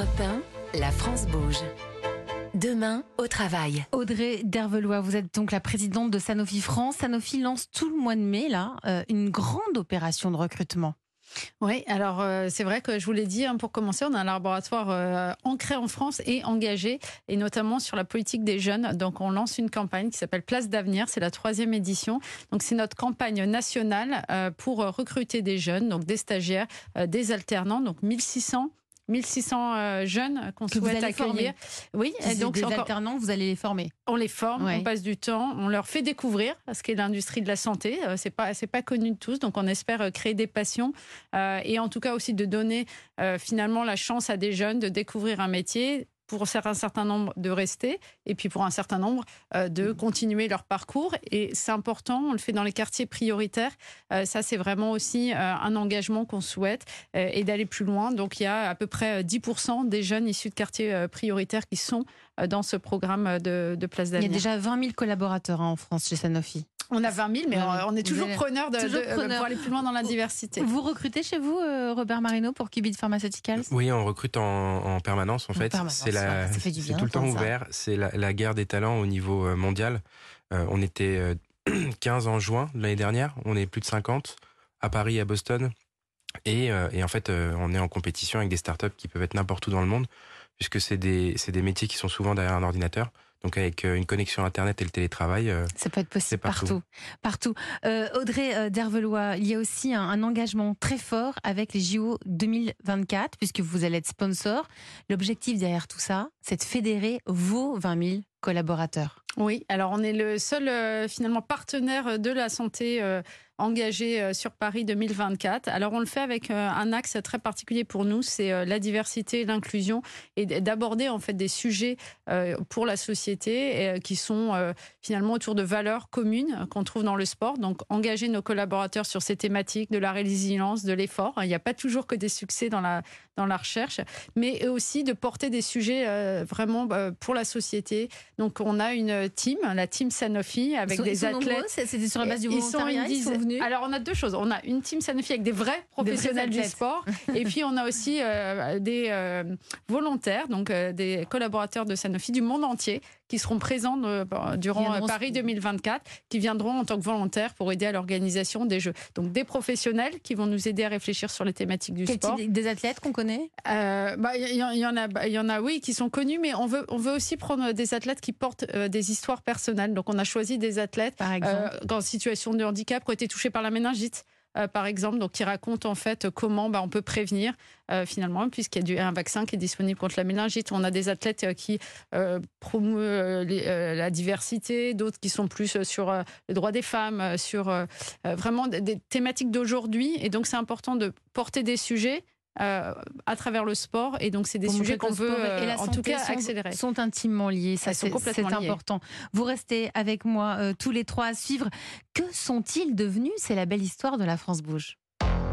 Europe 1, la France bouge. Demain, au travail. Audrey Dervelois, vous êtes donc la présidente de Sanofi France. Sanofi lance tout le mois de mai là euh, une grande opération de recrutement. Oui, alors euh, c'est vrai que je vous l'ai dit, hein, pour commencer, on a un laboratoire euh, ancré en France et engagé, et notamment sur la politique des jeunes. Donc on lance une campagne qui s'appelle Place d'avenir, c'est la troisième édition. Donc c'est notre campagne nationale euh, pour recruter des jeunes, donc des stagiaires, euh, des alternants, donc 1600 1600 euh, jeunes qu'on souhaite former. accueillir. Oui, et donc des encore- alternants, vous allez les former. on les forme, Ouais. on passe du temps, on leur fait découvrir ce qu'est l'industrie de la santé. Euh, C'est pas c'est pas connu de tous, donc on espère euh, créer des passions et en tout cas aussi de donner finalement la chance à des jeunes de découvrir un métier pour un certain nombre de rester et puis pour un certain nombre euh, de continuer leur parcours et c'est important on le fait dans les quartiers prioritaires Euh, ça c'est vraiment aussi euh, un engagement qu'on souhaite et d'aller plus loin donc il y a à peu près euh, 10% des jeunes issus de quartiers prioritaires qui sont dans ce programme de, de place Il y a d'avenir. déjà 20 000 collaborateurs hein, en France chez Sanofi. On a 20 000, mais Ouais, euh, on est toujours preneur de, toujours de- euh, preneur. pour aller plus loin dans la diversité. Vous recrutez chez vous, euh, Robert Marino, pour Qubit Pharmaceuticals? Oui, on recrute en, en permanence en En fait. C'est la, ouais, ça fait du c'est bien tout le temps ouvert. C'est la, la guerre des talents au niveau euh, mondial. Euh, on était euh, 15 en juin de l'année dernière. On est plus de 50 à Paris, et à Boston. Et, euh, et en fait, euh, on est en compétition avec des startups qui peuvent être n'importe où dans le monde, puisque c'est des, c'est des métiers qui sont souvent derrière un ordinateur. Donc avec euh, une connexion Internet et le télétravail, euh, Ça peut être possible partout. partout. Partout. Euh, Audrey Dervelois, il y a aussi un, un engagement très fort avec les JO 2024, puisque vous allez être sponsor. L'objectif derrière tout ça, c'est de fédérer vos 20 000 collaborateurs. Oui, alors on est le seul euh, finalement partenaire de la santé euh, engagé euh, sur Paris 2024. Alors on le fait avec euh, un axe très particulier pour nous, c'est euh, la diversité, l'inclusion et d'aborder en fait des sujets pour la société qui sont finalement autour de valeurs communes qu'on trouve dans le sport. Donc engager nos collaborateurs sur ces thématiques de la résilience, de l'effort. Il n'y a pas toujours que des succès dans la dans la recherche, mais aussi de porter des sujets vraiment pour la société. Donc on a une team, la team Sanofi, avec Ils sont- des ils sont athlètes. C'était sur la base du Ils sont volontariat, ils sont. Alors on a deux choses. On a une team Sanofi avec des vrais professionnels du sport, et puis on a aussi euh, des euh, volontaires, donc euh, des collaborateurs de Sanofi du monde entier qui seront présents euh, durant viendront euh, Paris se- 2024, qui viendront en tant que volontaires pour aider à l'organisation des Jeux. Donc des professionnels qui vont nous aider à réfléchir sur les thématiques du Quel sport. type des athlètes qu'on connaît? Euh, bah, Il y, en- il y en a, bah, il y en a, oui, qui sont connus, mais on veut, on veut aussi prendre des athlètes qui portent euh, des histoires personnelles. Donc, on a choisi des athlètes par exemple euh, en situation de handicap qui ont été touchés par la méningite. Euh, par exemple, donc qui racontent en fait comment bah, on peut prévenir euh, finalement, puisqu'il y a un vaccin qui est disponible contre la méningite. On a des athlètes euh, qui promeuvent la diversité, d'autres qui sont plus sur les droits des femmes, sur vraiment des thématiques d'aujourd'hui. Et donc, c'est important de porter des sujets euh, à travers le sport. Et donc, c'est des sujets qu'on veut, et euh, la en tout cas, sont- accélérer. sont intimement liés. Ça, c'est important. Vous restez avec moi euh, tous les trois à suivre. Que sont-ils devenus? C'est la belle histoire de la France Bouge.